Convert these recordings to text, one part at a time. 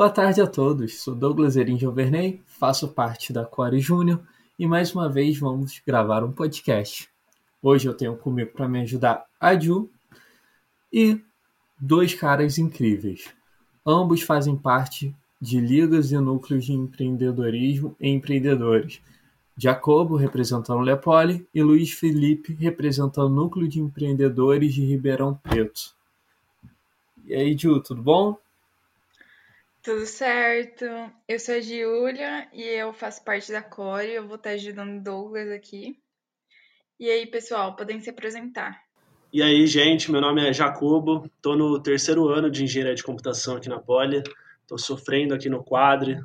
Boa tarde a todos, sou Douglas Erin Gioverney, faço parte da Core Júnior e mais uma vez vamos gravar um podcast. Hoje eu tenho comigo para me ajudar a Ju e dois caras incríveis. Ambos fazem parte de ligas e núcleos de empreendedorismo e empreendedores. Jacobo, representando Lepoli, e Luiz Felipe, representando o Núcleo de Empreendedores de Ribeirão Preto. E aí, Ju, tudo bom? Tudo certo. Eu sou a Giulia e eu faço parte da Core. Eu vou estar ajudando Douglas aqui. E aí, pessoal, podem se apresentar. E aí, gente, meu nome é Jacobo, estou no terceiro ano de Engenharia de Computação aqui na Poli, estou sofrendo aqui no quadre,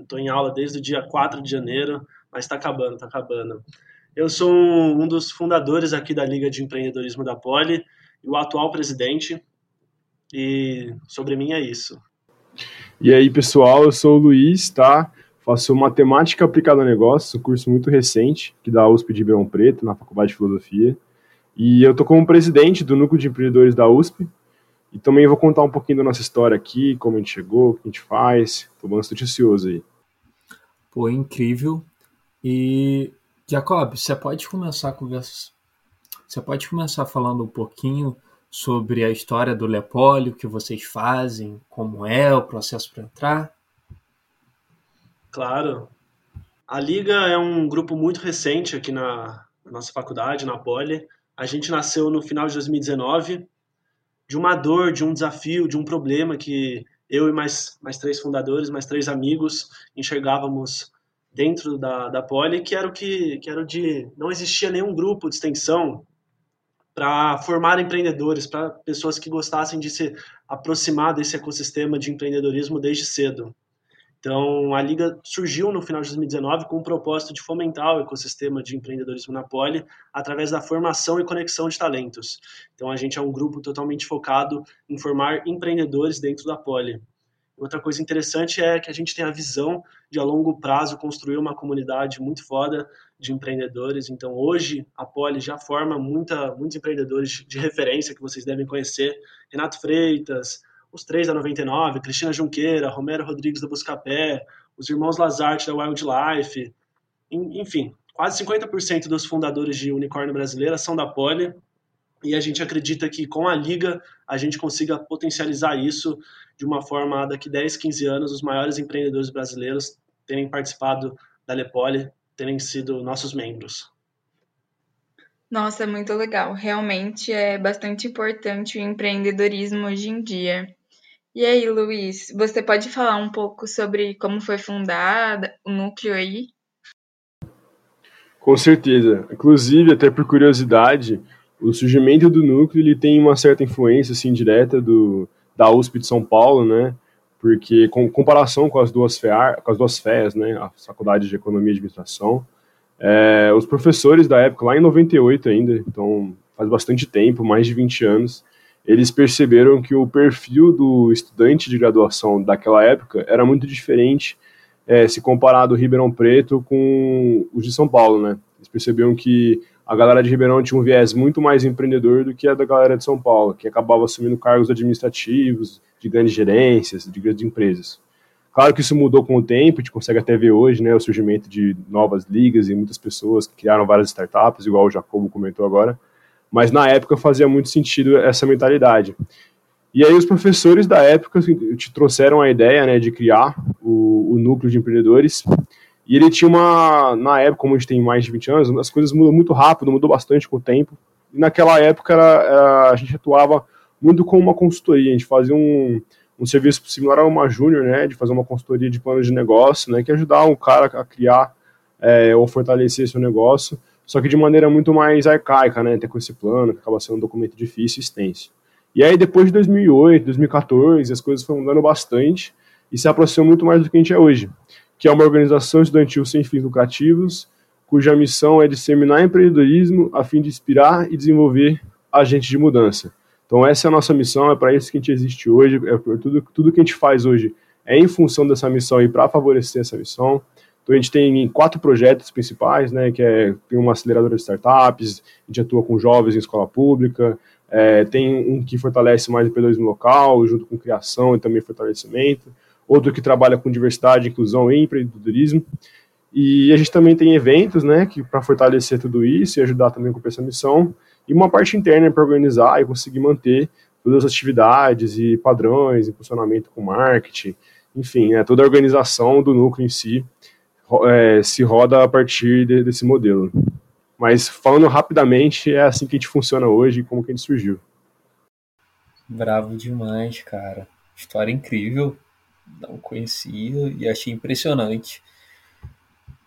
estou em aula desde o dia 4 de janeiro, mas está acabando, está acabando. Eu sou um dos fundadores aqui da Liga de Empreendedorismo da Poli e o atual presidente, e sobre mim é isso. E aí, pessoal, eu sou o Luiz, tá? Faço Matemática Aplicada a Negócios, um curso muito recente, que dá USP de Ribeirão Preto, na Faculdade de Filosofia. E eu tô como presidente do Núcleo de Empreendedores da USP. E também vou contar um pouquinho da nossa história aqui, como a gente chegou, o que a gente faz. Tô bastante ansioso aí. Pô, incrível. E, Jacob, você pode começar a conversa... Você pode começar falando um pouquinho sobre a história do Lepoli, o que vocês fazem, como é o processo para entrar? Claro. A Liga é um grupo muito recente aqui na, nossa faculdade, na Poli. A gente nasceu no final de 2019 de uma dor, de um desafio, de um problema que eu e mais, mais três fundadores, mais três amigos enxergávamos dentro da, da Poli, que era o que, que era de não existia nenhum grupo de extensão para formar empreendedores, para pessoas que gostassem de se aproximar desse ecossistema de empreendedorismo desde cedo. Então, a Liga surgiu no final de 2019 com o propósito de fomentar o ecossistema de empreendedorismo na Poli através da formação e conexão de talentos. Então, a gente é um grupo totalmente focado em formar empreendedores dentro da Poli. Outra coisa interessante é que a gente tem a visão de, a longo prazo, construir uma comunidade muito foda de empreendedores. Então, hoje, a Poli já forma muita, muitos empreendedores de referência que vocês devem conhecer. Renato Freitas, os três da 99, Cristina Junqueira, Romero Rodrigues da Buscapé, os irmãos Lazarte da Wildlife, enfim, quase 50% dos fundadores de unicórnio brasileira são da Poli, e a gente acredita que com a liga a gente consiga potencializar isso de uma forma daqui 10, 15 anos os maiores empreendedores brasileiros terem participado da Lepoli, terem sido nossos membros. Nossa, muito legal. Realmente é bastante importante o empreendedorismo hoje em dia. E aí, Luiz, você pode falar um pouco sobre como foi fundado o núcleo aí? Com certeza. Inclusive, até por curiosidade, o surgimento do núcleo ele tem uma certa influência assim direta do da USP de São Paulo, né? Porque com comparação com as duas FEAR, com as duas FEAs, né, a Faculdade de Economia e Administração, é, os professores da época, lá em 98 ainda, então faz bastante tempo, mais de 20 anos, eles perceberam que o perfil do estudante de graduação daquela época era muito diferente é, se comparado Ribeirão Preto com os de São Paulo, né? Eles perceberam que a galera de Ribeirão tinha um viés muito mais empreendedor do que a da galera de São Paulo, que acabava assumindo cargos administrativos, de grandes gerências, de grandes empresas. Claro que isso mudou com o tempo, a gente consegue até ver hoje né, o surgimento de novas ligas e muitas pessoas que criaram várias startups, igual o Jacobo comentou agora, mas na época fazia muito sentido essa mentalidade. E aí os professores da época te trouxeram a ideia né, de criar o, o, núcleo de empreendedores, e ele tinha uma, na época, como a gente tem mais de 20 anos, as coisas mudam muito rápido, mudou bastante com o tempo, e naquela época era, era, a gente atuava muito como uma consultoria, a gente fazia um, um serviço similar a uma júnior, né, de fazer uma consultoria de plano de negócio, né, que ajudar o cara a criar é, ou fortalecer seu negócio, só que de maneira muito mais arcaica, né, até com esse plano, que acaba sendo um documento difícil e extenso. E aí, depois de 2008, 2014, as coisas foram mudando bastante e se aproximou muito mais do que a gente é hoje, que é uma organização estudantil sem fins lucrativos, cuja missão é disseminar empreendedorismo a fim de inspirar e desenvolver agentes de mudança. Então, essa é a nossa missão, é para isso que a gente existe hoje, é tudo, tudo que a gente faz hoje é em função dessa missão e para favorecer essa missão. Então a gente tem quatro projetos principais, né, que é tem uma aceleradora de startups, a gente atua com jovens em escola pública, é, tem um que fortalece mais o empreendedorismo local, junto com criação e também fortalecimento. Outro que trabalha com diversidade, inclusão e empreendedorismo. E a gente também tem eventos, né, que para fortalecer tudo isso e ajudar também com essa missão, e uma parte interna para organizar e conseguir manter todas as atividades e padrões, e funcionamento com marketing, enfim, né, toda a organização do núcleo em si é, se roda a partir de, desse modelo. Mas falando rapidamente, é assim que a gente funciona hoje e como que a gente surgiu. Bravo demais, cara. História incrível. Não conhecia e achei impressionante.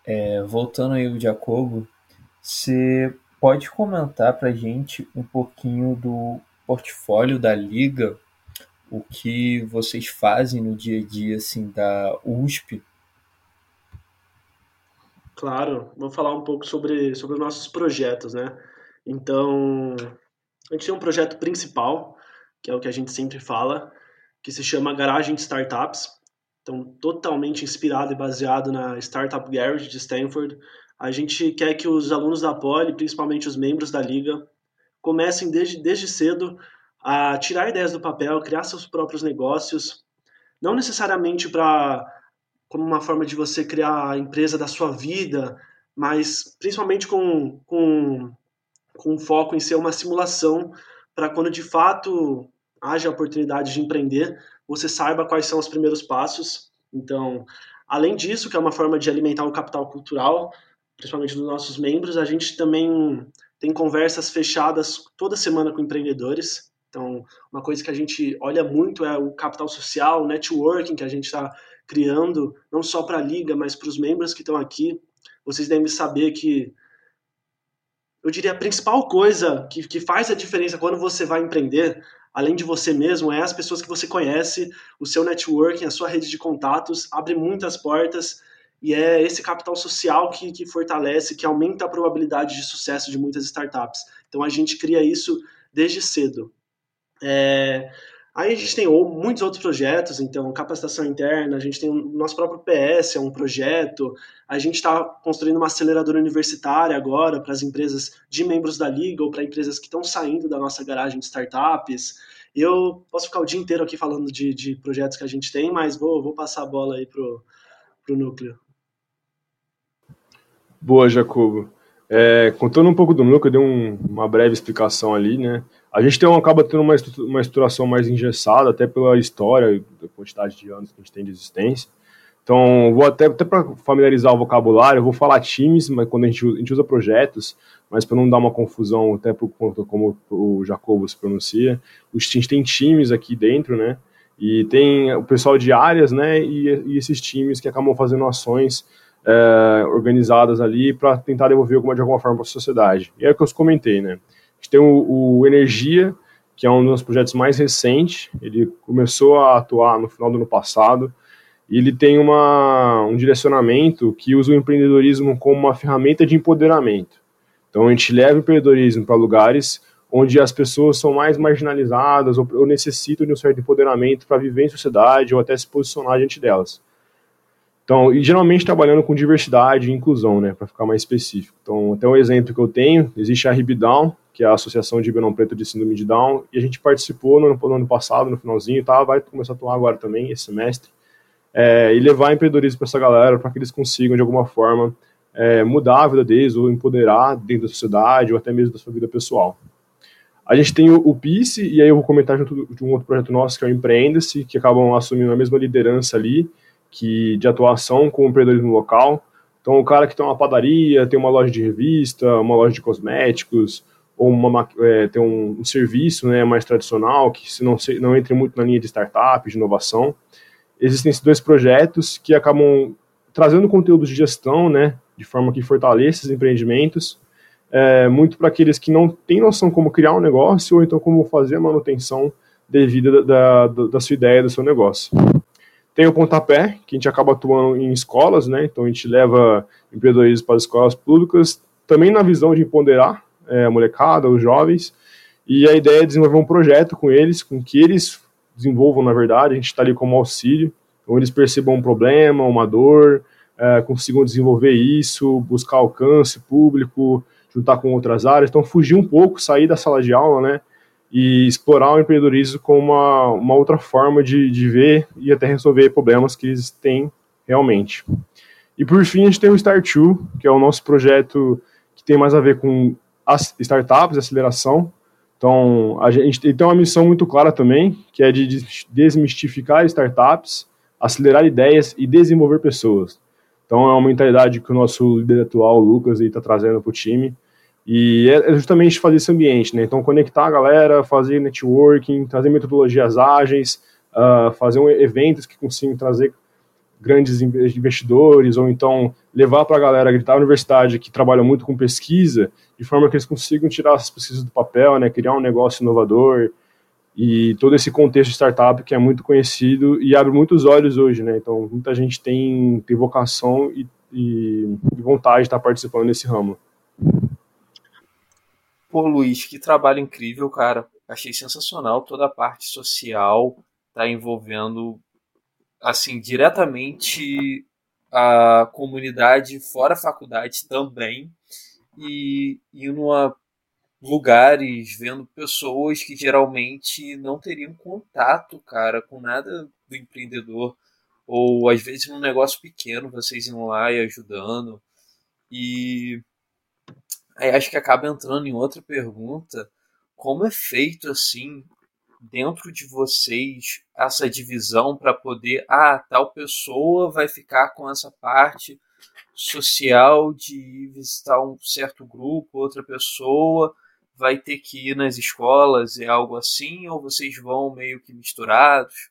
É, voltando aí o Jacobo, você pode comentar pra gente um pouquinho do portfólio da liga, o que vocês fazem no dia a dia assim da USP Claro, vou falar um pouco sobre, sobre os nossos projetos, né? Então, a gente tem um projeto principal, que é o que a gente sempre fala, que se chama Garagem de Startups. Então, totalmente inspirado e baseado na Startup Garage de Stanford. A gente quer que os alunos da Poli, principalmente os membros da liga, comecem desde, desde cedo a tirar ideias do papel, criar seus próprios negócios, não necessariamente para como uma forma de você criar a empresa da sua vida, mas principalmente com, com, com foco em ser uma simulação para quando de fato haja a oportunidade de empreender, você saiba quais são os primeiros passos. Então, além disso, que é uma forma de alimentar o capital cultural, principalmente dos nossos membros, a gente também tem conversas fechadas toda semana com empreendedores. Então, uma coisa que a gente olha muito é o capital social, o networking que a gente está criando, não só para a liga, mas para os membros que estão aqui. Vocês devem saber que, eu diria, a principal coisa que, que faz a diferença quando você vai empreender, além de você mesmo, é as pessoas que você conhece, o seu networking, a sua rede de contatos, abre muitas portas e é esse capital social que, que fortalece, que aumenta a probabilidade de sucesso de muitas startups. Então a gente cria isso desde cedo. É, Aí a gente tem muitos outros projetos, então capacitação interna, a gente tem o nosso próprio PS, é um projeto, a gente está construindo uma aceleradora universitária agora para as empresas de membros da Liga ou para empresas que estão saindo da nossa garagem de startups. Eu posso ficar o dia inteiro aqui falando de, de projetos que a gente tem, mas vou, vou passar a bola aí pro, pro núcleo. Boa, Jacobo. É, contando um pouco do núcleo, eu dei um, uma breve explicação ali, né? A gente tem, acaba tendo uma, uma estruturação mais engessada, até pela história, da quantidade de anos que a gente tem de existência. Então, vou até, até para familiarizar o vocabulário, eu vou falar times, mas quando a gente, a gente usa projetos, mas para não dar uma confusão, até por conta como o Jacobo se pronuncia, a gente tem times aqui dentro, né? E tem o pessoal de áreas, né? E, e esses times que acabam fazendo ações é, organizadas ali para tentar devolver alguma, de alguma forma para a sociedade. E é o que eu comentei, né? Gente tem o, o Energia, que é um dos projetos mais recentes. Ele começou a atuar no final do ano passado. E ele tem uma, um direcionamento que usa o empreendedorismo como uma ferramenta de empoderamento. Então a gente leva o empreendedorismo para lugares onde as pessoas são mais marginalizadas ou, ou necessitam de um certo empoderamento para viver em sociedade ou até se posicionar diante delas. Então, e geralmente trabalhando com diversidade e inclusão, né, para ficar mais específico. Então, até um exemplo que eu tenho, existe a Ribidown, que é a Associação de Ribeirão Preto de Síndrome de Down, e a gente participou no, no ano passado, no finalzinho, tá? vai começar a atuar agora também, esse semestre, é, e levar empreendedorismo para essa galera, para que eles consigam, de alguma forma, é, mudar a vida deles, ou empoderar dentro da sociedade, ou até mesmo da sua vida pessoal. A gente tem o, o PICE, e aí eu vou comentar junto de um outro projeto nosso, que é o Empreenda-se, que acabam assumindo a mesma liderança ali, que de atuação com o empreendedorismo local. Então, o cara que tem uma padaria, tem uma loja de revista, uma loja de cosméticos, ou uma, é, ter um, um, serviço né, mais tradicional, que se não, se, não entre muito na linha de startup, de inovação. Existem esses dois projetos que acabam trazendo conteúdos de gestão, né, de forma que fortaleça esses empreendimentos, é, muito para aqueles que não têm noção como criar um negócio ou então como fazer a manutenção devida da, da, da sua ideia, do seu negócio. Tem o pontapé, que a gente acaba atuando em escolas, né, então a gente leva empreendedorismo para escolas públicas, também na visão de empoderar é, a molecada, os jovens, e a ideia é desenvolver um projeto com eles, com que eles desenvolvam, na verdade, a gente está ali como auxílio, onde eles percebam um problema, uma dor, é, consigam desenvolver isso, buscar alcance público, juntar com outras áreas, então fugir um pouco, sair da sala de aula, né, e explorar o empreendedorismo como uma, uma outra forma de, de ver e até resolver problemas que eles têm realmente. E por fim, a gente tem o Start2, que é o nosso projeto que tem mais a ver com as startups, aceleração. Então, a gente tem uma missão muito clara também, que é de desmistificar startups, acelerar ideias e desenvolver pessoas. Então, é uma mentalidade que o nosso líder atual, o Lucas, está trazendo para o time. E é, é justamente fazer esse ambiente, né? Então, conectar a galera, fazer networking, trazer metodologias ágeis, uh, fazer um, eventos que consigam trazer grandes investidores, ou então levar para a galera gritar a universidade que trabalha muito com pesquisa, de forma que eles consigam tirar essas pesquisas do papel, né, criar um negócio inovador, e todo esse contexto de startup que é muito conhecido e abre muitos olhos hoje, né, então muita gente tem, tem vocação e, e, vontade de estar participando desse ramo. Pô, Luiz, que trabalho incrível, cara. Achei sensacional toda a parte social, tá envolvendo assim, diretamente a comunidade fora a faculdade também e indo a lugares, vendo pessoas que geralmente não teriam contato, cara, com nada do empreendedor ou às vezes num negócio pequeno, vocês indo lá e ajudando. E aí acho que acaba entrando em outra pergunta, como é feito assim dentro de vocês essa divisão para poder, ah, tal pessoa vai ficar com essa parte social de visitar um certo grupo, outra pessoa vai ter que ir nas escolas, é algo assim, ou vocês vão meio que misturados?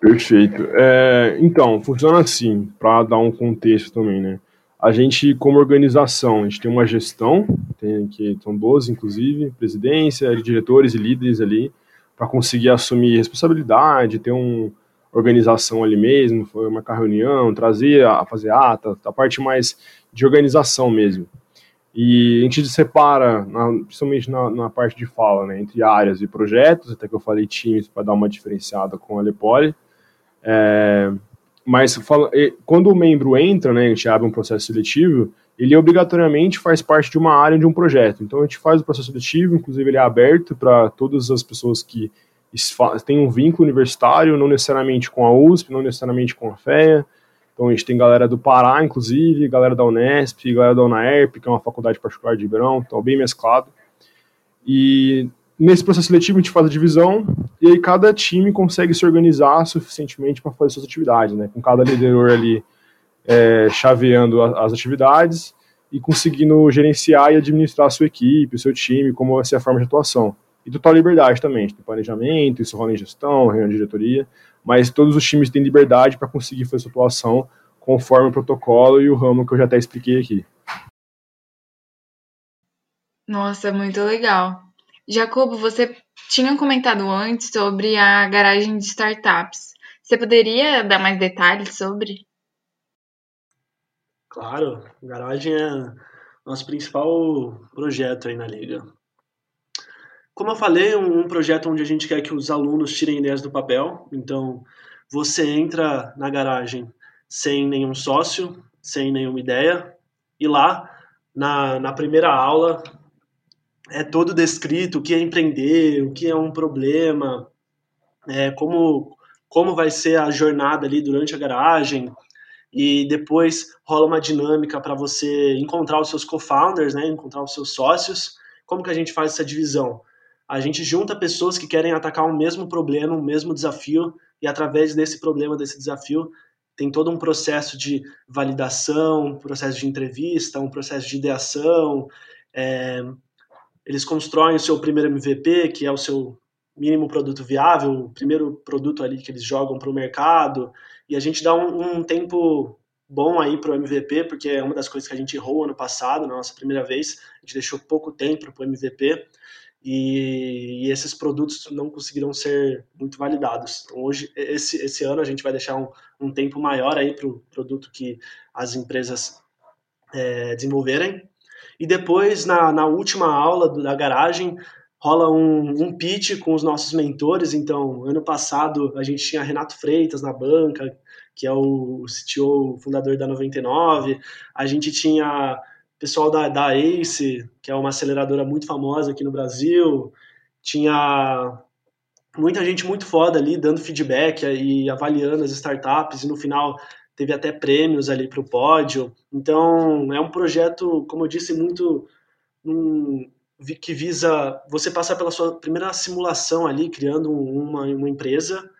Perfeito. É, então, funciona assim, para dar um contexto também, né? A gente, como organização, a gente tem uma gestão, tem que são 12, inclusive, presidência, diretores e líderes ali, para conseguir assumir responsabilidade, ter uma organização ali mesmo, foi marcar reunião, trazer, a fazer ata, a parte mais de organização mesmo. E a gente separa, na, principalmente na, na, parte de fala, né, entre áreas e projetos, até que eu falei times para dar uma diferenciada com a Lepoli. É, mas fala, quando o membro entra, né, a gente abre um processo seletivo, ele obrigatoriamente faz parte de uma área de um projeto. Então a gente faz o processo seletivo, inclusive ele é aberto para todas as pessoas que têm um vínculo universitário, não necessariamente com a USP, não necessariamente com a FEA. Então a gente tem galera do Pará, inclusive, galera da Unesp, galera da UNAERP, que é uma faculdade particular de Ribeirão, então bem mesclado. E Nesse processo seletivo, a gente faz a divisão e aí cada time consegue se organizar suficientemente para fazer suas atividades, né? Com cada liderador ali é, chaveando a, as atividades e conseguindo gerenciar e administrar a sua equipe, o seu time, como vai ser a forma de atuação. E total liberdade também, tem planejamento, isso rola em gestão, reunião de diretoria, mas todos os times têm liberdade para conseguir fazer sua atuação conforme o protocolo e o ramo que eu já até expliquei aqui. Nossa, muito legal. Jacobo, você tinha comentado antes sobre a garagem de startups. Você poderia dar mais detalhes sobre? Claro, garagem é nosso principal projeto aí na liga. Como eu falei, um projeto onde a gente quer que os alunos tirem ideias do papel. Então, você entra na garagem sem nenhum sócio, sem nenhuma ideia, e lá, na, na primeira aula, é todo descrito o que é empreender, o que é um problema, é, como, como vai ser a jornada ali durante a garagem, e depois rola uma dinâmica para você encontrar os seus co-founders, né, encontrar os seus sócios. Como que a gente faz essa divisão? A gente junta pessoas que querem atacar o um mesmo problema, o um mesmo desafio, e através desse problema, desse desafio, tem todo um processo de validação, um processo de entrevista, um processo de ideação, é, eles constroem o seu primeiro MVP, que é o seu mínimo produto viável, o primeiro produto ali que eles jogam para o mercado, e a gente dá um, um tempo bom aí para o MVP, porque é uma das coisas que a gente errou ano passado, na nossa primeira vez, a gente deixou pouco tempo para o MVP, e, e, esses produtos não conseguiram ser muito validados. Então, hoje, esse, esse ano, a gente vai deixar um, um tempo maior aí para o produto que as empresas é, desenvolverem, e depois, na, na última aula do, da garagem, rola um, um pitch com os nossos mentores. Então, ano passado, a gente tinha Renato Freitas na banca, que é o CTO, fundador da 99. A gente tinha pessoal da, da ACE, que é uma aceleradora muito famosa aqui no Brasil, tinha muita gente muito foda ali dando feedback e avaliando as startups, e no final teve até prêmios ali para o pódio. Então, é um projeto, como eu disse, muito um, que visa você passar pela sua primeira simulação ali, criando uma, uma empresa,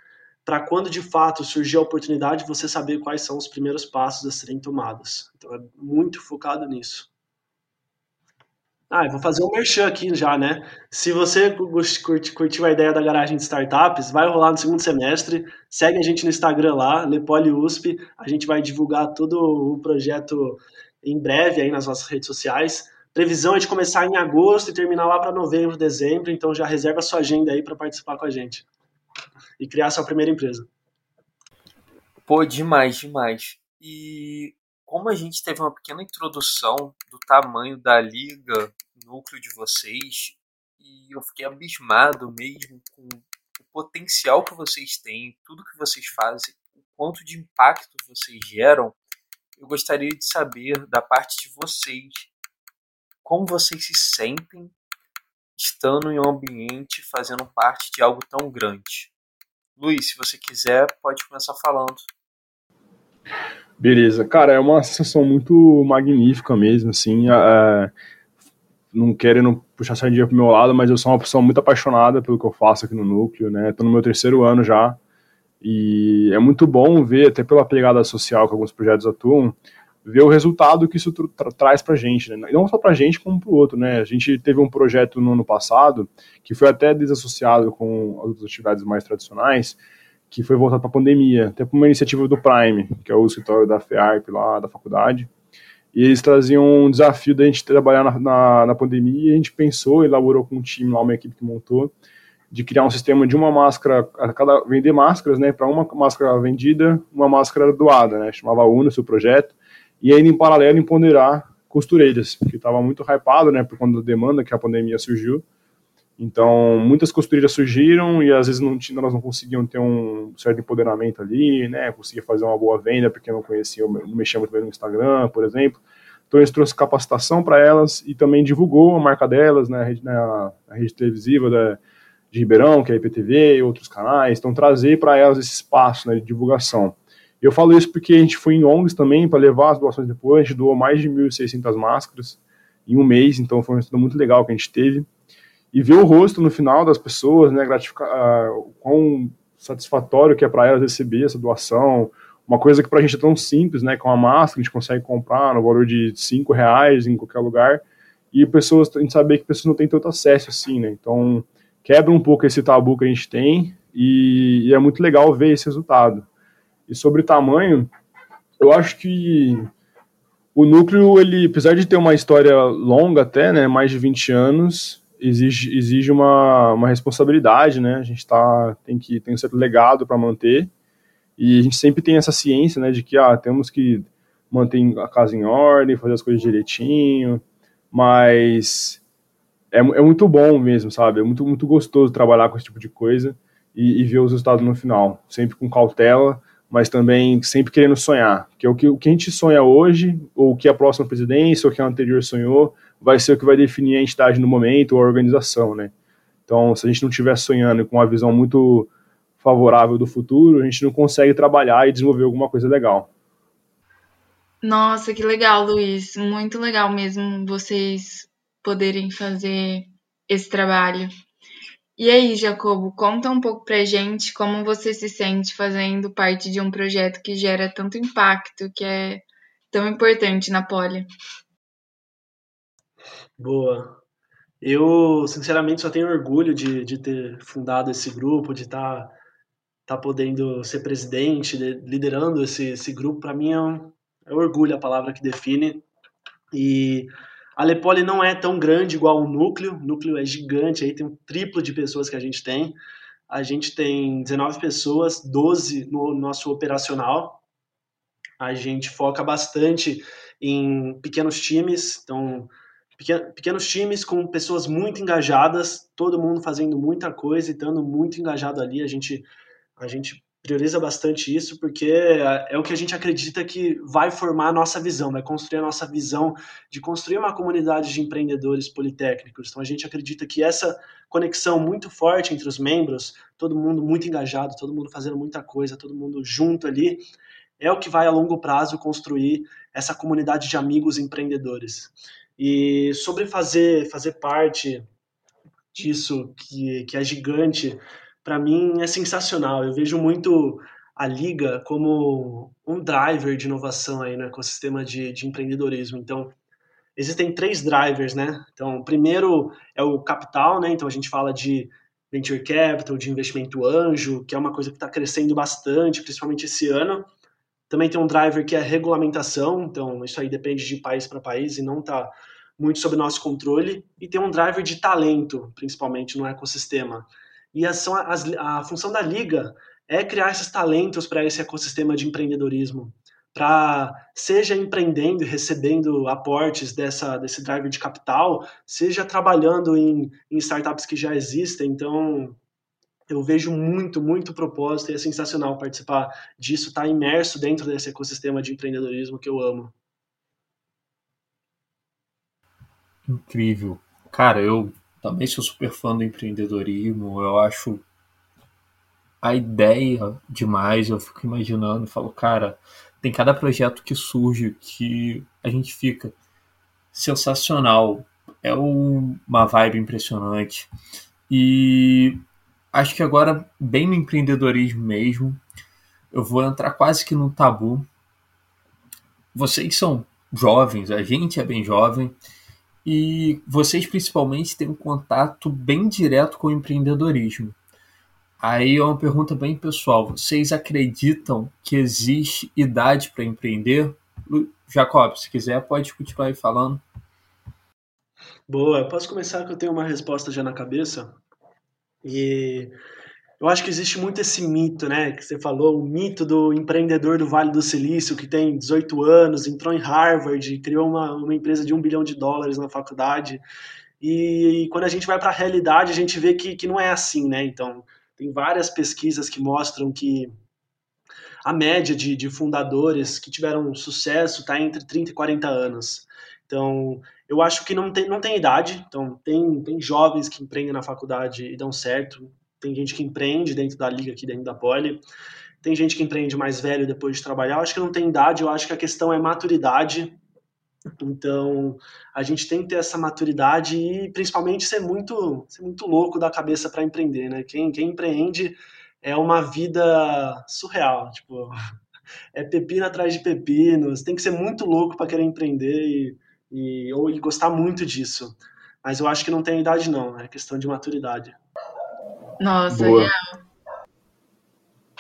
para quando de fato surgir a oportunidade, você saber quais são os primeiros passos a serem tomados. Então é muito focado nisso. Ah, eu vou fazer um merchan aqui já, né? Se você curtiu a ideia da garagem de startups, vai rolar no segundo semestre. Segue a gente no Instagram lá, LepoliUSP. A gente vai divulgar todo o projeto em breve aí nas nossas redes sociais. Previsão é de começar em agosto e terminar lá para novembro, dezembro. Então já reserva sua agenda aí para participar com a gente e criar sua primeira empresa. Pô, demais, demais. E como a gente teve uma pequena introdução do tamanho da liga, núcleo de vocês, e eu fiquei abismado mesmo com o potencial que vocês têm, tudo que vocês fazem, o quanto de impacto vocês geram, eu gostaria de saber da parte de vocês como vocês se sentem estando em um ambiente fazendo parte de algo tão grande. Luiz, se você quiser, pode começar falando. Beleza, cara, é uma sensação muito magnífica mesmo, assim, é, não querendo puxar sardinha pro meu lado, mas eu sou uma pessoa muito apaixonada pelo que eu faço aqui no núcleo, né, tô no meu terceiro ano já, e é muito bom ver, até pela pegada social que alguns projetos atuam, ver o resultado que isso tra traz para a gente, né? não só para a gente, como para o outro. Né? A gente teve um projeto no ano passado, que foi até desassociado com as atividades mais tradicionais, que foi voltado para a pandemia, até para uma iniciativa do Prime, que é o escritório da FEARP lá, da faculdade, e eles traziam um desafio da gente trabalhar na, na, na pandemia, e a gente pensou, elaborou com um time lá, uma equipe que montou, de criar um sistema de uma máscara, a cada vender máscaras, né, para uma máscara vendida, uma máscara doada, né, chamava UNO, seu projeto, e ainda em paralelo empoderar costureiras, que estava muito hypado, né, por conta da demanda que a pandemia surgiu. Então, muitas costureiras surgiram e às vezes não, elas não conseguiam ter um certo empoderamento ali, né, conseguir fazer uma boa venda porque não conheciam, não mexiam muito bem no Instagram, por exemplo. Então, eles trouxe capacitação para elas e também divulgou a marca delas, né, a rede, né, a rede televisiva da, de Ribeirão, que é a IPTV e outros canais. Então, trazer para elas esse espaço né, de divulgação. Eu falo isso porque a gente foi em ONGs também para levar as doações depois, a gente doou mais de 1.600 máscaras em um mês, então foi um estudo muito legal que a gente teve. E ver o rosto no final das pessoas, né, gratificar, uh, quão satisfatório que é para elas receber essa doação, uma coisa que para a gente é tão simples, né, com a máscara a gente consegue comprar no valor de 5 reais em qualquer lugar, e pessoas, a gente saber que pessoas não têm tanto acesso assim, né, então quebra um pouco esse tabu que a gente tem, e, e é muito legal ver esse resultado. E sobre tamanho, eu acho que o núcleo, ele, apesar de ter uma história longa até, né, mais de 20 anos, exige, exige uma, uma responsabilidade, né? A gente tá, tem que tem um certo legado para manter. E a gente sempre tem essa ciência, né, de que ah, temos que manter a casa em ordem, fazer as coisas direitinho, mas é, é muito bom mesmo, sabe? É muito, muito gostoso trabalhar com esse tipo de coisa e, e ver os resultados no final, sempre com cautela, mas também sempre querendo sonhar. Que é o que, o que a gente sonha hoje, ou o que a próxima presidência, ou o que a anterior sonhou, vai ser o que vai definir a entidade no momento, ou a organização, né? Então, se a gente não estiver sonhando com uma visão muito favorável do futuro, a gente não consegue trabalhar e desenvolver alguma coisa legal. Nossa, que legal, Luiz. Muito legal mesmo vocês poderem fazer esse trabalho. E aí, Jacobo, conta um pouco pra gente como você se sente fazendo parte de um projeto que gera tanto impacto, que é tão importante na Poli. Boa. Eu, sinceramente, só tenho orgulho de, de ter fundado esse grupo, de estar tá, tá podendo ser presidente, de, liderando esse, esse grupo. Para mim é, um, é orgulho a palavra que define. E a Lepoli não é tão grande igual o núcleo, o núcleo é gigante, aí tem um triplo de pessoas que a gente tem. A gente tem 19 pessoas, 12 no nosso operacional. A gente foca bastante em pequenos times, então pequenos times com pessoas muito engajadas, todo mundo fazendo muita coisa e estando muito engajado ali. A gente a gente prioriza bastante isso porque é, é o que a gente acredita que vai formar a nossa visão, vai construir a nossa visão de construir uma comunidade de empreendedores politécnicos. Então a gente acredita que essa conexão muito forte entre os membros, todo mundo muito engajado, todo mundo fazendo muita coisa, todo mundo junto ali, é o que vai a longo prazo construir essa comunidade de amigos empreendedores. E sobre fazer fazer parte disso que, que é gigante para mim é sensacional. Eu vejo muito a liga como um driver de inovação aí no ecossistema de, de empreendedorismo. Então, existem três drivers, né? Então, o primeiro é o capital, né? Então, a gente fala de venture capital, de investimento anjo, que é uma coisa que está crescendo bastante, principalmente esse ano. Também tem um driver que é regulamentação, então isso aí depende de país para país e não está muito sob nosso controle. E tem um driver de talento, principalmente no ecossistema. E a, as, a função da liga é criar esses talentos para esse ecossistema de empreendedorismo, para seja empreendendo e recebendo aportes dessa, desse driver de capital, seja trabalhando em, em startups que já existem. Então, eu vejo muito, muito propósito e é sensacional participar disso, estar tá imerso dentro desse ecossistema de empreendedorismo que eu amo. Incrível. Cara, eu também sou super fã do empreendedorismo, eu acho a ideia demais, eu fico imaginando, falo, cara, tem cada projeto que surge que a gente fica sensacional, é uma vibe impressionante. E acho que agora, bem no empreendedorismo mesmo, eu vou entrar quase que no tabu. Vocês são jovens, a gente é bem jovem, e vocês principalmente têm um contato bem direto com o empreendedorismo. Aí é uma pergunta bem pessoal. Vocês acreditam que existe idade para empreender? Jacob, se quiser, pode continuar aí falando. Boa, posso começar que eu tenho uma resposta já na cabeça. E eu acho que existe muito esse mito, né, que você falou, o mito do empreendedor do Vale do Silício, que tem 18 anos, entrou em Harvard, criou uma, uma empresa de um bilhão de dólares na faculdade. E, e quando a gente vai para a realidade, a gente vê que, que não é assim, né? Então, tem várias pesquisas que mostram que a média de, de fundadores que tiveram sucesso está entre 30 e 40 anos. Então, eu acho que não tem, não tem idade. Então, tem, tem jovens que empreendem na faculdade e dão certo tem gente que empreende dentro da liga aqui dentro da Poli, tem gente que empreende mais velho depois de trabalhar. Eu acho que não tem idade, eu acho que a questão é maturidade. Então, a gente tem que ter essa maturidade e principalmente ser muito, ser muito louco da cabeça para empreender, né? Quem, quem empreende é uma vida surreal, tipo, é pepino atrás de pepinos, tem que ser muito louco para querer empreender e, e, ou, e gostar muito disso. Mas eu acho que não tem idade não, é questão de maturidade. Nossa, Boa.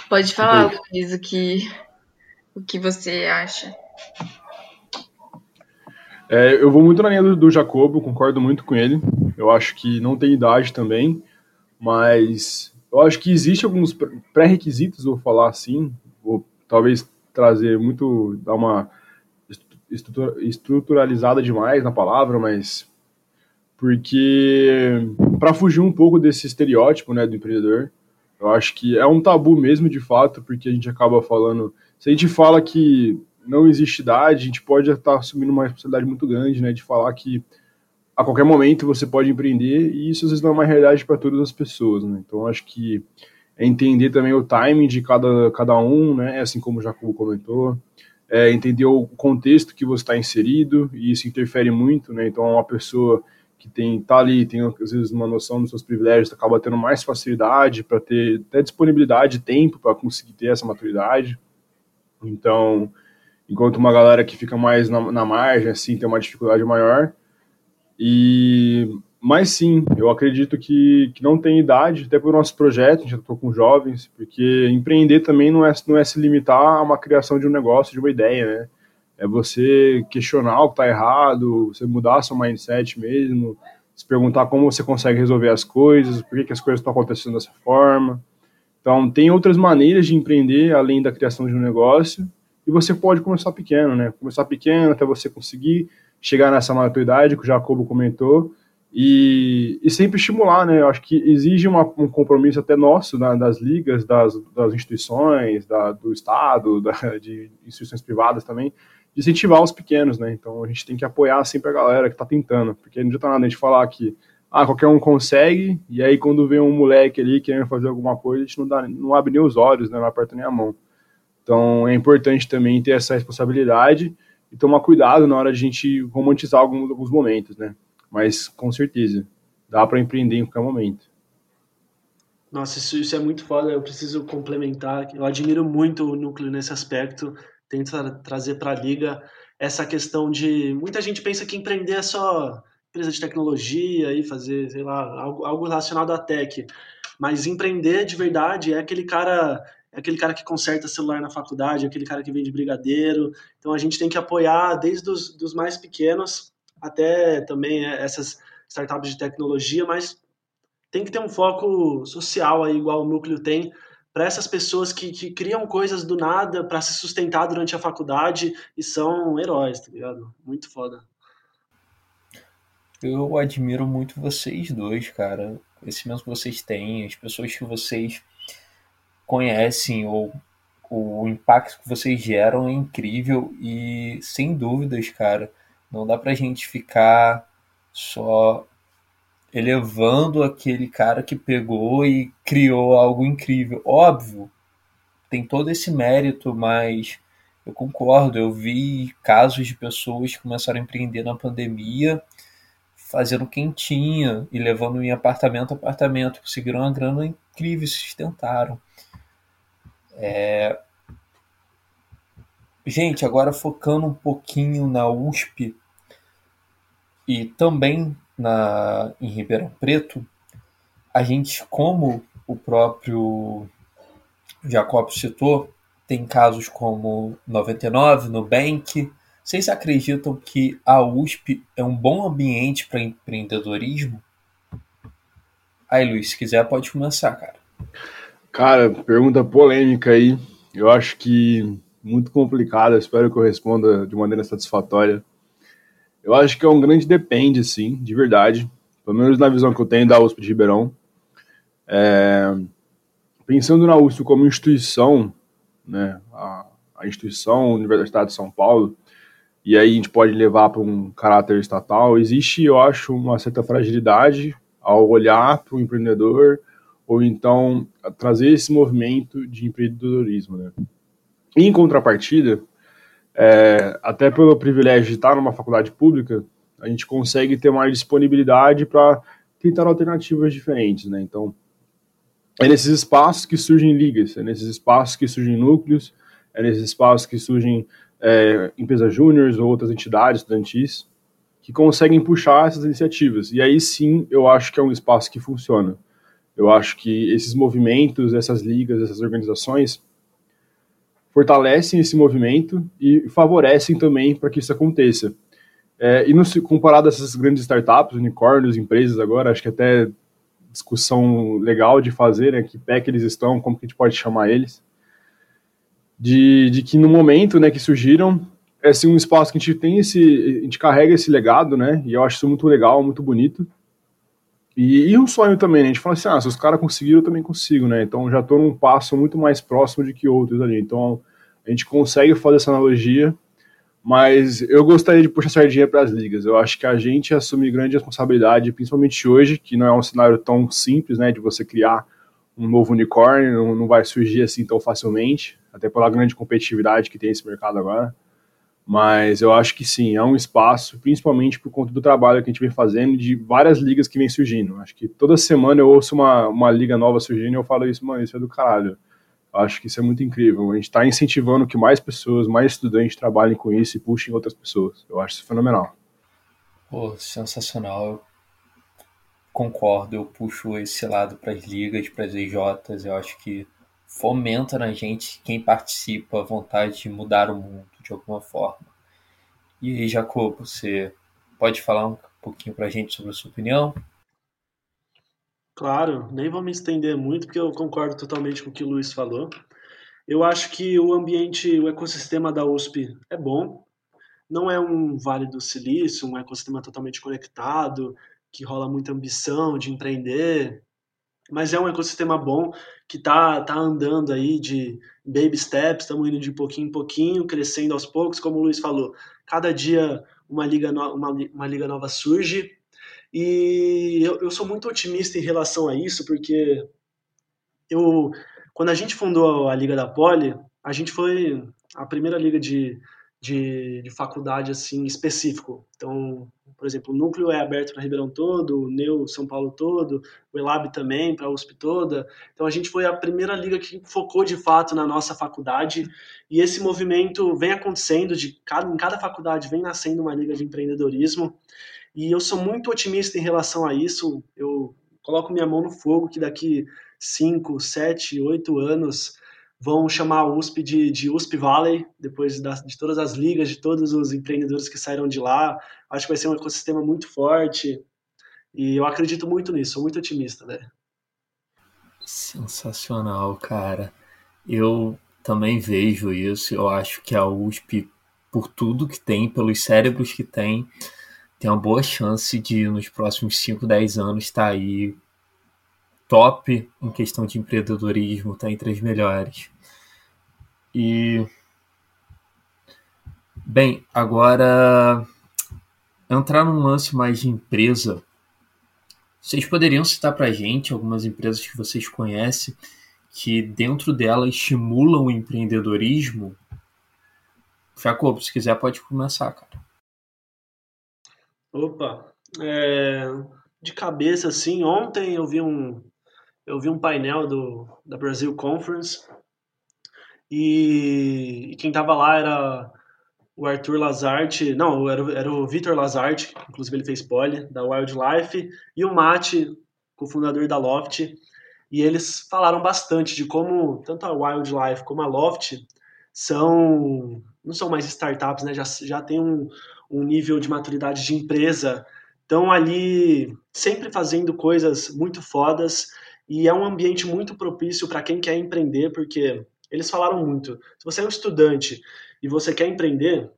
Pode falar, Luiz, o que, o que você acha. É, eu vou muito na linha do, do Jacobo, concordo muito com ele. Eu acho que não tem idade também, mas eu acho que existe alguns pré-requisitos, vou falar assim, vou talvez trazer muito, dar uma estruturalizada demais na palavra, mas porque para fugir um pouco desse estereótipo, né, do empreendedor, eu acho que é um tabu mesmo de fato, porque a gente acaba falando, se a gente fala que não existe idade, a gente pode estar assumindo uma responsabilidade muito grande, né, de falar que a qualquer momento você pode empreender e isso às vezes não é uma realidade para todas as pessoas, né? Então acho que é entender também o timing de cada, cada um, né? Assim como o Jacobo comentou, é entender o contexto que você está inserido e isso interfere muito, né? Então uma pessoa que tem tá ali, tem às vezes uma noção dos seus privilégios, acaba tendo mais facilidade para ter até disponibilidade, tempo para conseguir ter essa maturidade. Então, enquanto uma galera que fica mais na, na margem, assim, tem uma dificuldade maior. E mas sim, eu acredito que, que não tem idade, até para o nosso projeto, a gente estou com jovens, porque empreender também não é, não é se limitar a uma criação de um negócio, de uma ideia, né? é você questionar o que está errado, você mudar seu mindset mesmo, se perguntar como você consegue resolver as coisas, por que, que as coisas estão acontecendo dessa forma. Então, tem outras maneiras de empreender além da criação de um negócio, e você pode começar pequeno, né? Começar pequeno até você conseguir chegar nessa maturidade que o Jacobo comentou, e, e sempre estimular, né? Eu acho que exige uma, um compromisso até nosso, né, das ligas, das, das instituições, da, do Estado, da, de instituições privadas também, de incentivar os pequenos, né? Então a gente tem que apoiar sempre a galera que está tentando, porque não adianta nada a gente falar que ah, qualquer um consegue, e aí quando vem um moleque ali querendo fazer alguma coisa, a gente não, dá, não abre nem os olhos, né? não aperta nem a mão. Então é importante também ter essa responsabilidade e tomar cuidado na hora de a gente romantizar alguns, alguns momentos, né? Mas com certeza dá para empreender em qualquer momento. Nossa, isso, isso é muito foda. Eu preciso complementar. Eu admiro muito o núcleo nesse aspecto. Tento tra trazer para a liga essa questão de muita gente pensa que empreender é só empresa de tecnologia e fazer, sei lá, algo, algo relacionado à tech. Mas empreender de verdade é aquele cara é aquele cara que conserta celular na faculdade, é aquele cara que vende brigadeiro. Então a gente tem que apoiar desde os dos mais pequenos até também é, essas startups de tecnologia, mas tem que ter um foco social aí, igual o Núcleo tem, para essas pessoas que, que criam coisas do nada para se sustentar durante a faculdade e são heróis, tá ligado? Muito foda. Eu admiro muito vocês dois, cara. Esse mesmo que vocês têm, as pessoas que vocês conhecem ou o impacto que vocês geram é incrível e sem dúvidas, cara, não dá pra gente ficar só elevando aquele cara que pegou e criou algo incrível. Óbvio, tem todo esse mérito, mas eu concordo. Eu vi casos de pessoas que começaram a empreender na pandemia, fazendo quentinha e levando em apartamento a apartamento, conseguiram uma grana incrível e sustentaram. É, Gente, agora focando um pouquinho na USP e também na, em Ribeirão Preto, a gente, como o próprio Jacob citou, tem casos como 99, Nubank. Vocês acreditam que a USP é um bom ambiente para empreendedorismo? Aí, Luiz, se quiser, pode começar, cara. Cara, pergunta polêmica aí. Eu acho que muito complicada, espero que eu responda de maneira satisfatória. Eu acho que é um grande depende, sim, de verdade. Pelo menos na visão que eu tenho da USP de Ribeirão. É, pensando na USP como instituição, né, a, a instituição Universidade de São Paulo, e aí a gente pode levar para um caráter estatal, existe, eu acho, uma certa fragilidade ao olhar para o empreendedor, ou então trazer esse movimento de empreendedorismo. Né? Em contrapartida, é, até pelo privilégio de estar numa faculdade pública, a gente consegue ter mais disponibilidade para tentar alternativas diferentes, né? Então, é nesses espaços que surgem ligas, é nesses espaços que surgem núcleos, é nesses espaços que surgem é, empresas júniores ou outras entidades estudantis que conseguem puxar essas iniciativas. E aí sim, eu acho que é um espaço que funciona. Eu acho que esses movimentos, essas ligas, essas organizações, fortalecem esse movimento e favorecem também para que isso aconteça. É, e no, comparado a essas grandes startups, unicórnios, empresas agora, acho que até discussão legal de fazer, né, que pé que eles estão, como que a gente pode chamar eles, de, de que no momento né, que surgiram, é assim, um espaço que a gente tem esse, a gente carrega esse legado, né, e eu acho isso muito legal, muito bonito, e, e um sonho também, né? A gente fala assim, ah, se os caras conseguiram, eu também consigo, né? Então já estou num passo muito mais próximo de que outros ali. Então a gente consegue fazer essa analogia, mas eu gostaria de puxar a sardinha para as ligas. Eu acho que a gente assume grande responsabilidade, principalmente hoje, que não é um cenário tão simples, né? De você criar um novo unicórnio, não, vai surgir assim tão facilmente, até pela grande competitividade que tem esse mercado agora. Mas eu acho que sim, é um espaço, principalmente por conta do trabalho que a gente vem fazendo, de várias ligas que vem surgindo. Acho que toda semana eu ouço uma, uma liga nova surgindo e eu falo isso, mano, isso é do caralho. Acho que isso é muito incrível. A gente está incentivando que mais pessoas, mais estudantes trabalhem com isso e puxem outras pessoas. Eu acho isso fenomenal. Pô, sensacional. Eu concordo, eu puxo esse lado para as ligas, para as EJs. Eu acho que fomenta na gente, quem participa, a vontade de mudar o mundo de alguma forma. E Jacob, você pode falar um pouquinho para a gente sobre a sua opinião? Claro, nem vou me estender muito, porque eu concordo totalmente com o que o Luiz falou. Eu acho que o ambiente, o ecossistema da USP é bom. Não é um Vale do Silício, um ecossistema totalmente conectado, que rola muita ambição de empreender, mas é um ecossistema bom que tá, tá andando aí de baby steps, estamos indo de pouquinho em pouquinho, crescendo aos poucos, como o Luiz falou, cada dia uma liga, no, uma, uma liga nova surge, e eu, eu sou muito otimista em relação a isso, porque eu, quando a gente fundou a Liga da Poli, a gente foi a primeira liga de, de, de faculdade assim específico. Então, por exemplo, o núcleo é aberto para Ribeirão todo, o Neu São Paulo todo, o Elab também, para a USP toda. Então a gente foi a primeira liga que focou de fato na nossa faculdade e esse movimento vem acontecendo de cada, em cada faculdade vem nascendo uma liga de empreendedorismo e eu sou muito otimista em relação a isso. Eu coloco minha mão no fogo que daqui 5, 7, 8 anos vão chamar a USP de, de USP Valley, depois de todas as ligas, de todos os empreendedores que saíram de lá. Acho que vai ser um ecossistema muito forte e eu acredito muito nisso, sou muito otimista, velho. Sensacional, cara. Eu também vejo isso. Eu acho que a USP, por tudo que tem, pelos cérebros que tem, tem uma boa chance de, nos próximos 5, 10 anos, estar tá aí top em questão de empreendedorismo, tá entre as melhores. E bem, agora entrar num lance mais de empresa. Vocês poderiam citar para gente algumas empresas que vocês conhecem que dentro delas estimulam o empreendedorismo? Jacob, se quiser pode começar, cara. Opa, é, de cabeça assim, ontem eu vi um, eu vi um painel do, da Brasil Conference e, e quem estava lá era o Arthur Lazarte, não, era, era o Vitor Lazarte, inclusive ele fez pole, da Wildlife, e o Mate, cofundador da Loft, e eles falaram bastante de como tanto a Wildlife como a Loft são, não são mais startups, né, já, já tem um, um nível de maturidade de empresa, estão ali sempre fazendo coisas muito fodas, e é um ambiente muito propício para quem quer empreender, porque eles falaram muito. Se você é um estudante e você quer empreender,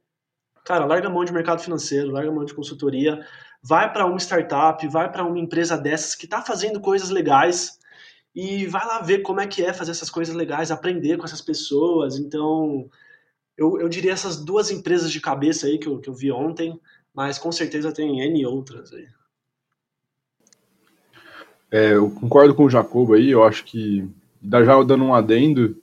cara, larga mão de mercado financeiro, larga mão de consultoria, vai para uma startup, vai para uma empresa dessas que está fazendo coisas legais e vai lá ver como é que é fazer essas coisas legais, aprender com essas pessoas. Então, eu, eu diria essas duas empresas de cabeça aí que eu, que eu vi ontem, mas com certeza tem N outras aí. É, eu concordo com o Jacobo aí, eu acho que, já dando um adendo,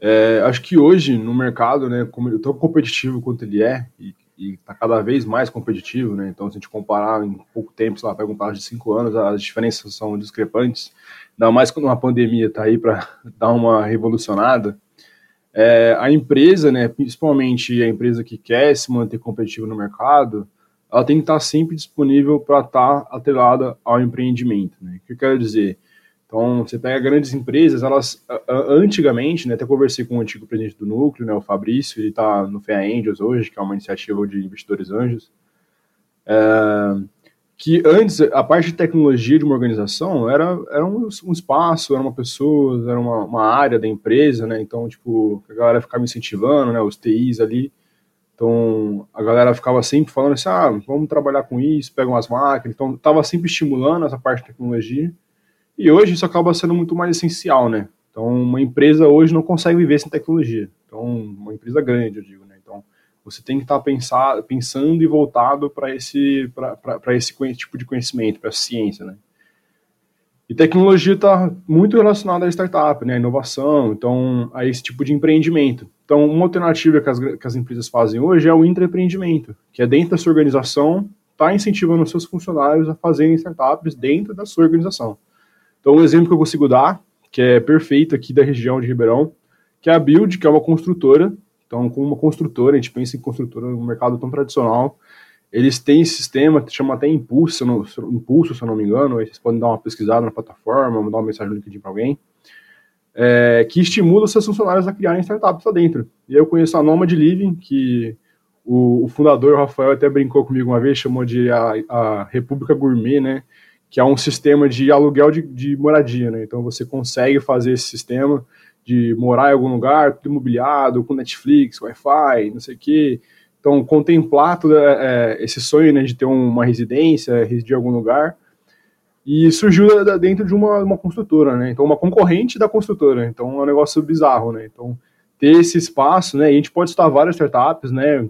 é, acho que hoje no mercado, né, tão competitivo quanto ele é, e, está cada vez mais competitivo, né, então se a gente comparar em pouco tempo, sei lá, pega um prazo de cinco anos, as diferenças são discrepantes, ainda mais quando uma pandemia está aí para dar uma revolucionada, é, a empresa, né, principalmente a empresa que quer se manter competitiva no mercado, ela tem que estar sempre disponível para estar atrelada ao empreendimento. Né? O que eu quero dizer? Então, você pega grandes empresas, elas, antigamente, né, até conversei com o antigo presidente do núcleo, né, o Fabrício, ele está no FEA Angels hoje, que é uma iniciativa de investidores anjos, é, que antes, a parte de tecnologia de uma organização era, era um, um espaço, era uma pessoa, era uma, uma, área da empresa, né, então, tipo, a galera ficava incentivando, né, os TIs ali, então, a galera ficava sempre falando assim, ah, vamos trabalhar com isso, pega umas máquinas. Então, estava sempre estimulando essa parte de tecnologia. E hoje isso acaba sendo muito mais essencial, né? Então, uma empresa hoje não consegue viver sem tecnologia. Então, uma empresa grande, eu digo, você tem que estar tá pensar, pensando e voltado para esse, esse tipo de conhecimento, para a ciência, né? E tecnologia está muito relacionada à startup, né, à inovação, então a esse tipo de empreendimento. Então, uma alternativa que as, que as empresas fazem hoje é o intraempreendimento, que é dentro da sua organização, está incentivando os seus funcionários a fazerem startups dentro da sua organização. Então, um exemplo que eu consigo dar, que é perfeito aqui da região de Ribeirão, que é a Build, que é uma construtora. Então, como uma construtora, a gente pensa em construtora no mercado tão tradicional, eles têm esse sistema que chama até Impulso, Impulso, se eu não me engano, aí vocês podem dar uma pesquisada na plataforma, mandar uma mensagem no LinkedIn para alguém, é, que estimula seus funcionários a criarem startups lá dentro. E eu conheço a Nomad Living, que o, o, fundador, o Rafael, até brincou comigo uma vez, chamou de a, a República Gourmet, né, que é um sistema de aluguel de, de moradia, né, então você consegue fazer esse sistema de morar em algum lugar, tudo imobiliado, com Netflix, Wi-Fi, não sei o quê, então, contemplar todo é, esse sonho né, de ter uma residência, residir em algum lugar, e surgiu dentro de uma, uma construtora, né? Então, uma concorrente da construtora. Então, é um negócio bizarro, né? Então, ter esse espaço, né? E a gente pode citar várias startups, né?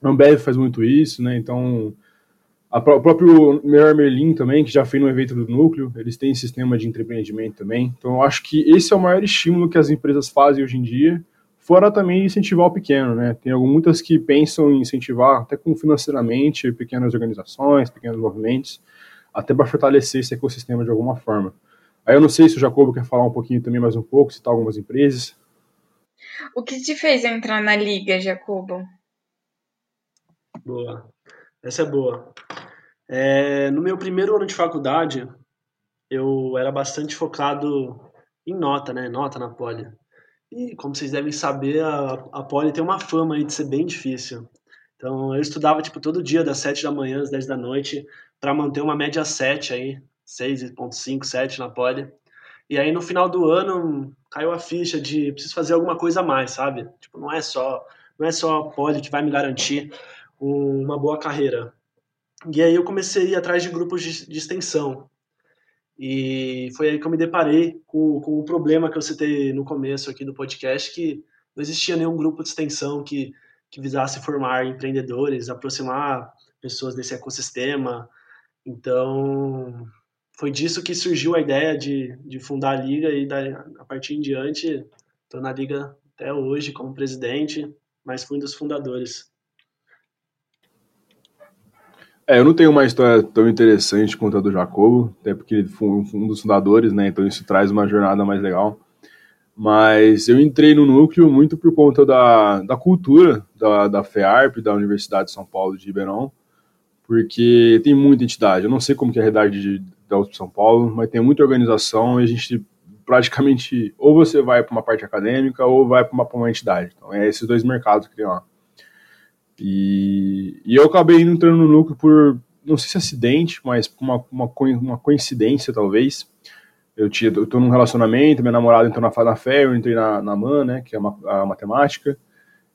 A Ambev faz muito isso, né? Então, a, o próprio Melhor Merlin também, que já fez no evento do núcleo, eles têm sistema de empreendimento também. Então, eu acho que esse é o maior estímulo que as empresas fazem hoje em dia, fora também incentivar o pequeno, né? Tem muitas que pensam em incentivar até com financeiramente pequenas organizações, pequenos movimentos, até para fortalecer esse ecossistema de alguma forma. Aí eu não sei se o Jacobo quer falar um pouquinho também mais um pouco, citar algumas empresas. O que te fez entrar na liga, Jacobo? Boa. Essa é boa. É, no meu primeiro ano de faculdade, eu era bastante focado em nota, né? Nota na poli. E como vocês devem saber, a, a poli tem uma fama aí de ser bem difícil. Então eu estudava tipo todo dia das 7 da manhã às 10 da noite para manter uma média 7 aí, 6.5, 7 na poli. E aí no final do ano caiu a ficha de preciso fazer alguma coisa a mais, sabe? Tipo, não é só, não é só a poli que vai me garantir uma boa carreira. E aí eu comecei a ir atrás de grupos de, de extensão. E foi aí que eu me deparei com, com o problema que eu citei no começo aqui do podcast, que não existia nenhum grupo de extensão que, que visasse formar empreendedores, aproximar pessoas desse ecossistema, então, foi disso que surgiu a ideia de, de fundar a Liga e da, a partir em diante estou na Liga até hoje como presidente, mas fui um dos fundadores. É, eu não tenho uma história tão interessante quanto a do Jacobo, até porque ele foi um dos fundadores, né? Então isso traz uma jornada mais legal. Mas eu entrei no núcleo muito por conta da, da cultura da, da FEARP, da Universidade de São Paulo de Ribeirão, porque tem muita entidade. Eu não sei como que é a realidade de, da USP São Paulo, mas tem muita organização e a gente praticamente ou você vai para uma parte acadêmica ou vai para uma, uma entidade. Então é esses dois mercados que tem lá. E, e eu acabei entrando no núcleo por, não sei se acidente, mas uma, uma, uma coincidência talvez. Eu, tinha, eu tô num relacionamento, minha namorada entrou na, na fé, eu entrei na, na MAN, né, que é a, matemática.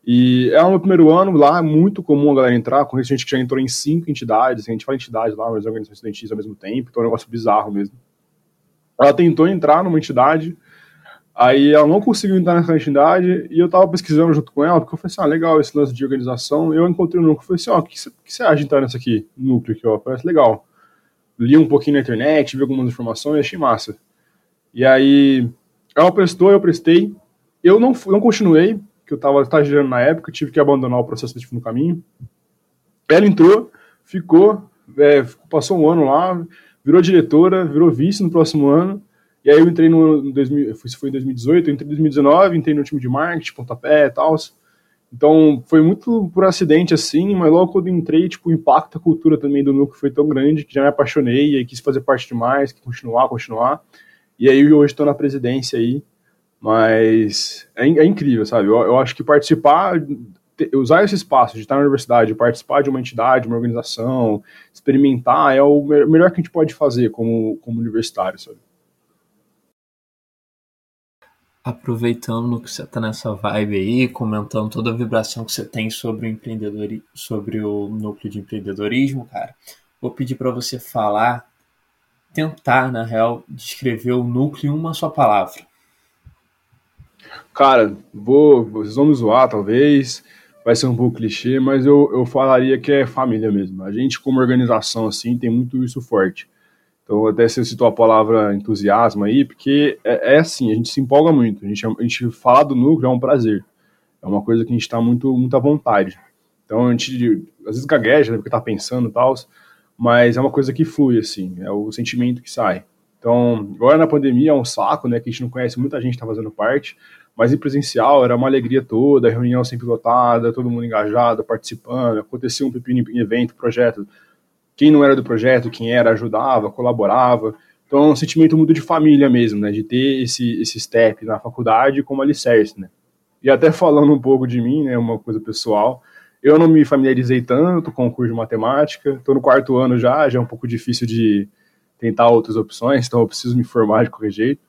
E é o meu primeiro ano lá, é muito comum a galera entrar, com gente já entrou em cinco entidades, a gente fala entidades lá, mas organizações estudantis ao mesmo tempo, então é um negócio bizarro mesmo. Ela tentou entrar numa entidade, aí ela não conseguiu entrar nessa entidade, e eu tava pesquisando junto com ela, porque eu falei assim, ah, legal esse lance de organização, eu encontrei no núcleo, falei assim, ó, oh, o que você acha de entrar nessa aqui, núcleo aqui, ó, parece legal. Li um pouquinho na internet, vi algumas informações e achei massa. E aí, ela prestou, eu prestei, eu não, não continuei, que eu estava estagiando na época, tive que abandonar o processo seletivo no caminho. Ela entrou, ficou, é, passou um ano lá, virou diretora, virou vice no próximo ano. E aí eu entrei no 2000, isso foi em 2018, eu entrei em 2019, entrei no time de marketing, pontapé e tal. Então foi muito por acidente assim, mas logo quando entrei, tipo, o impacto da cultura também do núcleo foi tão grande que já me apaixonei e aí quis fazer parte demais, continuar, continuar. E aí hoje estou na presidência aí, mas é, é incrível, sabe? Eu, eu, acho que participar, usar esse espaço de estar na universidade, participar de uma entidade, uma organização, experimentar, é o melhor que a gente pode fazer como, como universitário, sabe? Aproveitando que você está nessa vibe aí, comentando toda a vibração que você tem sobre o empreendedor, sobre o núcleo de empreendedorismo, cara, vou pedir para você falar, tentar, na real, descrever o núcleo em uma só palavra. Cara, vou, vocês vão me zoar, talvez, vai ser um pouco clichê, mas eu, eu falaria que é família mesmo. A gente, como organização, assim, tem muito isso forte. Então, até você citou a palavra entusiasmo aí, porque é, é assim, a gente se empolga muito. A gente, a gente falar do núcleo é um prazer. É uma coisa que a gente está muito, muito à vontade. Então, a gente, às vezes, gagueja, né, porque tá pensando e tal, mas é uma coisa que flui, assim, é o sentimento que sai. Então, agora na pandemia é um saco, né, que a gente não conhece muita gente que tá fazendo parte, mas em presencial era uma alegria toda, reunião sempre lotada, todo mundo engajado, participando, acontecia um pepino em evento, projeto. Quem não era do projeto, quem era, ajudava, colaborava. Então é um sentimento muito de família mesmo, né? De ter esse, esse step na faculdade como alicerce, né? E até falando um pouco de mim, né? Uma coisa pessoal. Eu não me familiarizei tanto com o curso de matemática. Estou no quarto ano já, já é um pouco difícil de tentar outras opções, então eu preciso me formar de qualquer jeito.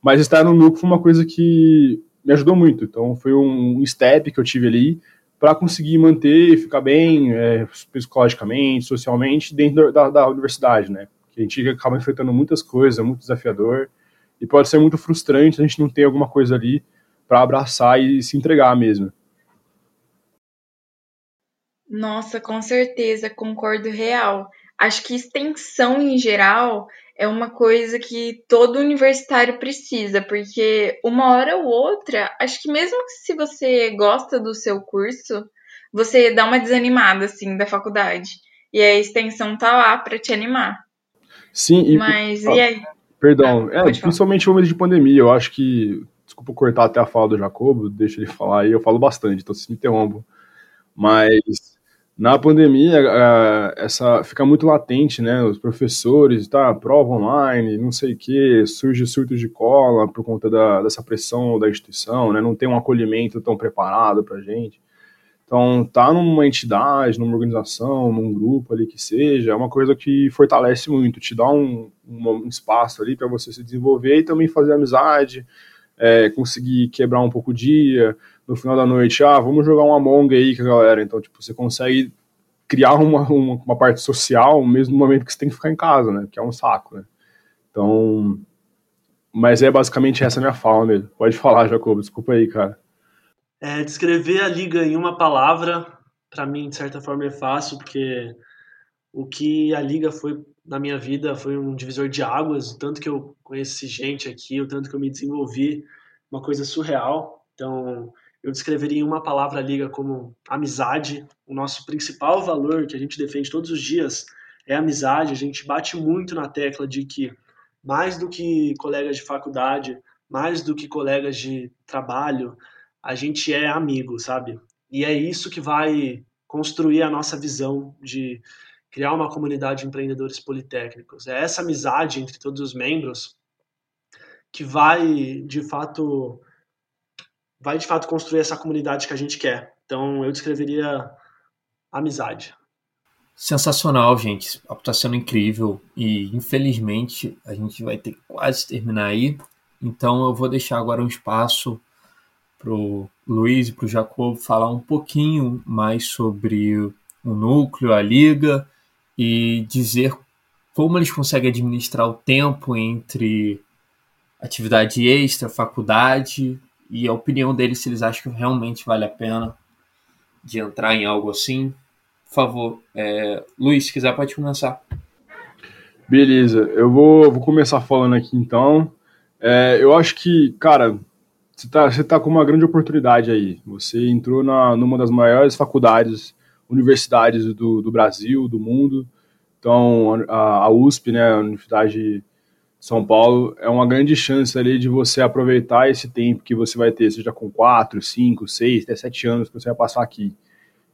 Mas estar no núcleo foi uma coisa que me ajudou muito. Então foi um step que eu tive ali para conseguir manter, ficar bem é, psicologicamente, socialmente dentro da, da, universidade, né? Porque A gente acaba enfrentando muitas coisas, é muito desafiador, e pode ser muito frustrante a gente não ter alguma coisa ali para abraçar e se entregar mesmo. Nossa, com certeza, concordo real. Acho que extensão em geral é uma coisa que todo universitário precisa, porque uma hora ou outra, acho que mesmo se você gosta do seu curso, você dá uma desanimada assim da faculdade. E a extensão tá lá para te animar. Sim, e Mas e aí? Perdão, ah, é, principalmente no momento de pandemia, eu acho que desculpa cortar até a fala do Jacobo, deixa ele falar aí, eu falo bastante, então se me interrompo. Mas na pandemia, essa fica muito latente, né? Os professores, tá, prova online, não sei o que, surge surto de cola por conta da, dessa pressão da instituição, né? Não tem um acolhimento tão preparado para gente. Então, tá numa entidade, numa organização, num grupo ali que seja, é uma coisa que fortalece muito, te dá um, um espaço ali para você se desenvolver e também fazer amizade, é, conseguir quebrar um pouco o dia, no final da noite, ah, vamos jogar um Among aí com a galera. Então, tipo, você consegue criar uma, uma, uma, parte social mesmo no momento que você tem que ficar em casa, né? Que é um saco, né? Então, mas é basicamente essa minha mesmo. Pode falar, Jacob, desculpa aí, cara. É, descrever a liga em uma palavra, para mim, de certa forma, é fácil, porque o que a liga foi na minha vida foi um divisor de águas, o tanto que eu conheci gente aqui, o tanto que eu me desenvolvi, uma coisa surreal. Então, eu descreveria em uma palavra a liga como amizade. O nosso principal valor que a gente defende todos os dias é amizade. A gente bate muito na tecla de que mais do que colegas de faculdade, mais do que colegas de trabalho, a gente é amigo, sabe? E é isso que vai construir a nossa visão de criar uma comunidade de empreendedores politécnicos. É essa amizade entre todos os membros que vai, de fato, vai de fato construir essa comunidade que a gente quer. Então eu descreveria amizade. Sensacional, gente. Está sendo incrível e infelizmente a gente vai ter que quase terminar aí. Então eu vou deixar agora um espaço para o Luiz e para o Jacob falar um pouquinho mais sobre o núcleo, a liga e dizer como eles conseguem administrar o tempo entre atividade extra, faculdade e a opinião deles se eles acham que realmente vale a pena de entrar em algo assim. Por favor, é, Luiz, se quiser pode começar. Beleza, eu vou, vou começar falando aqui então. É, eu acho que, cara, você está você tá com uma grande oportunidade aí. Você entrou na, numa das maiores faculdades, universidades do, do Brasil, do mundo. Então, a, a USP, né, a Universidade são Paulo é uma grande chance ali de você aproveitar esse tempo que você vai ter, seja com 4, 5, 6, até 7 anos que você vai passar aqui.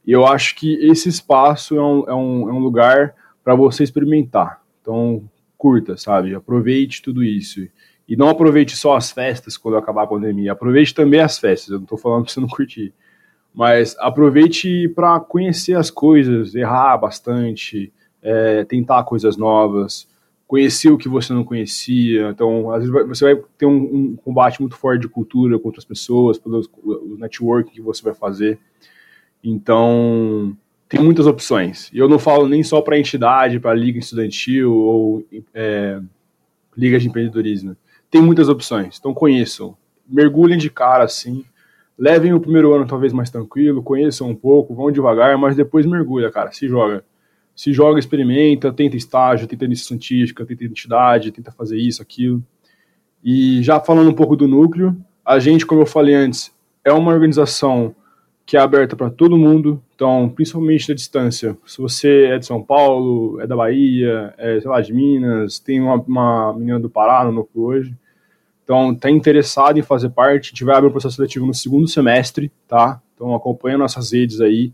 E eu acho que esse espaço é um, é um, é um lugar para você experimentar. Então, curta, sabe? Aproveite tudo isso. E não aproveite só as festas quando acabar a pandemia. Aproveite também as festas. Eu não estou falando para você não curtir. Mas aproveite para conhecer as coisas, errar bastante, é, tentar coisas novas conhecer o que você não conhecia. Então, às vezes você vai ter um, um combate muito forte de cultura com outras pessoas, pelo o networking que você vai fazer. Então, tem muitas opções. E eu não falo nem só para entidade, para liga estudantil ou é, liga de empreendedorismo. Tem muitas opções. Então, conheçam. Mergulhem de cara assim. Levem o primeiro ano talvez mais tranquilo, conheçam um pouco, vão devagar, mas depois mergulha, cara, se joga se joga, experimenta, tenta estágio, tenta iniciação científica, tenta identidade, tenta fazer isso, aquilo. E já falando um pouco do núcleo, a gente, como eu falei antes, é uma organização que é aberta para todo mundo, então, principalmente da distância. Se você é de São Paulo, é da Bahia, é, sei lá, de Minas, tem uma, uma menina do Pará no núcleo hoje, então, está interessado em fazer parte, a gente vai abrir um processo seletivo no segundo semestre, tá? Então, acompanha nossas redes aí,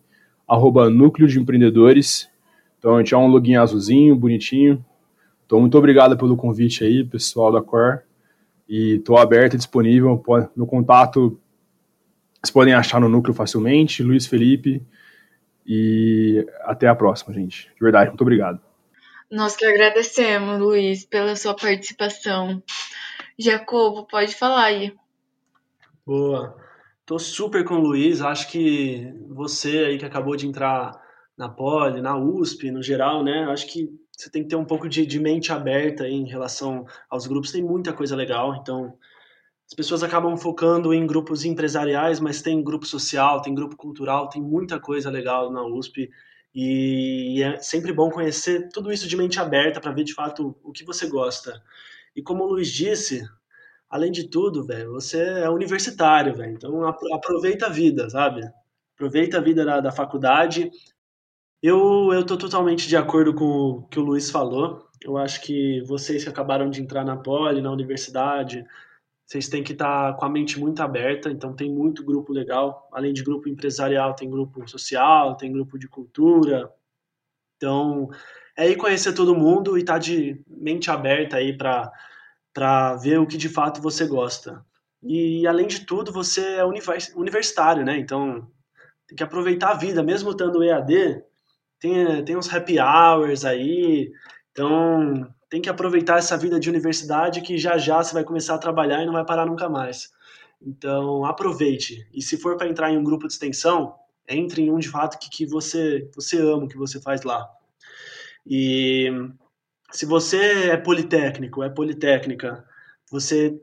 arroba Núcleo de Empreendedores, então a gente é um login azulzinho, bonitinho. Então muito obrigado pelo convite aí, pessoal da Cor. E estou aberto e disponível. No contato, vocês podem achar no núcleo facilmente, Luiz Felipe. E até a próxima, gente. De verdade, muito obrigado. Nós que agradecemos, Luiz, pela sua participação. Jacobo, pode falar aí. Boa. Tô super com o Luiz. Acho que você aí que acabou de entrar na Poli, na USP, no geral, né? Acho que você tem que ter um pouco de, de mente aberta em relação aos grupos. Tem muita coisa legal, então as pessoas acabam focando em grupos empresariais, mas tem grupo social, tem grupo cultural, tem muita coisa legal na USP. E é sempre bom conhecer tudo isso de mente aberta para ver de fato o que você gosta. E como o Luiz disse, além de tudo, velho, você é universitário, velho. Então aproveita a vida, sabe? Aproveita a vida da, da faculdade. Eu eu tô totalmente de acordo com o que o Luiz falou. Eu acho que vocês que acabaram de entrar na Poli, na universidade, vocês têm que estar com a mente muito aberta, então tem muito grupo legal. Além de grupo empresarial, tem grupo social, tem grupo de cultura. Então, é ir conhecer todo mundo e estar tá de mente aberta aí para ver o que de fato você gosta. E, além de tudo, você é universitário, né? Então, tem que aproveitar a vida, mesmo estando EAD, tem, tem uns happy hours aí, então tem que aproveitar essa vida de universidade que já já você vai começar a trabalhar e não vai parar nunca mais. Então, aproveite. E se for para entrar em um grupo de extensão, entre em um de fato que, que você, você ama, que você faz lá. E se você é politécnico, é politécnica, você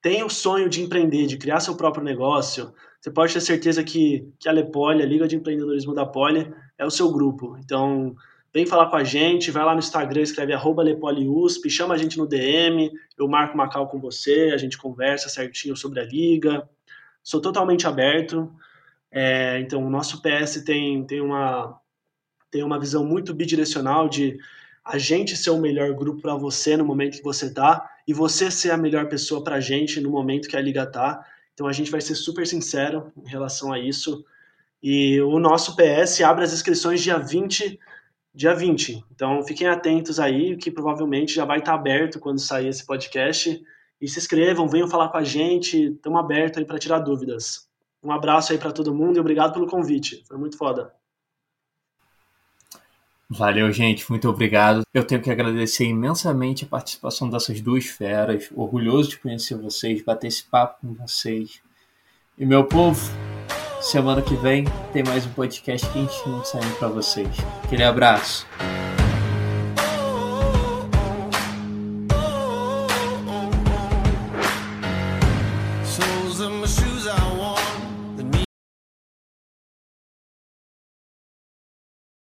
tem o sonho de empreender, de criar seu próprio negócio, você pode ter certeza que, que a Lepoli, a Liga de Empreendedorismo da Poli, é o seu grupo. Então, vem falar com a gente, vai lá no Instagram, escreve arroba Lepoliusp, chama a gente no DM, eu marco uma call com você, a gente conversa certinho sobre a liga. Sou totalmente aberto. É, então, o nosso PS tem, tem, uma, tem uma visão muito bidirecional de a gente ser o melhor grupo para você no momento que você tá e você ser a melhor pessoa para a gente no momento que a liga tá. Então, a gente vai ser super sincero em relação a isso. E o nosso PS abre as inscrições dia 20 dia 20. Então fiquem atentos aí, que provavelmente já vai estar aberto quando sair esse podcast. E se inscrevam, venham falar com a gente, estamos abertos aí para tirar dúvidas. Um abraço aí para todo mundo e obrigado pelo convite. Foi muito foda. Valeu, gente. Muito obrigado. Eu tenho que agradecer imensamente a participação dessas duas feras. Orgulhoso de conhecer vocês, bater esse papo com vocês. E meu povo, Semana que vem tem mais um podcast quentinho saindo para vocês. Aquele abraço.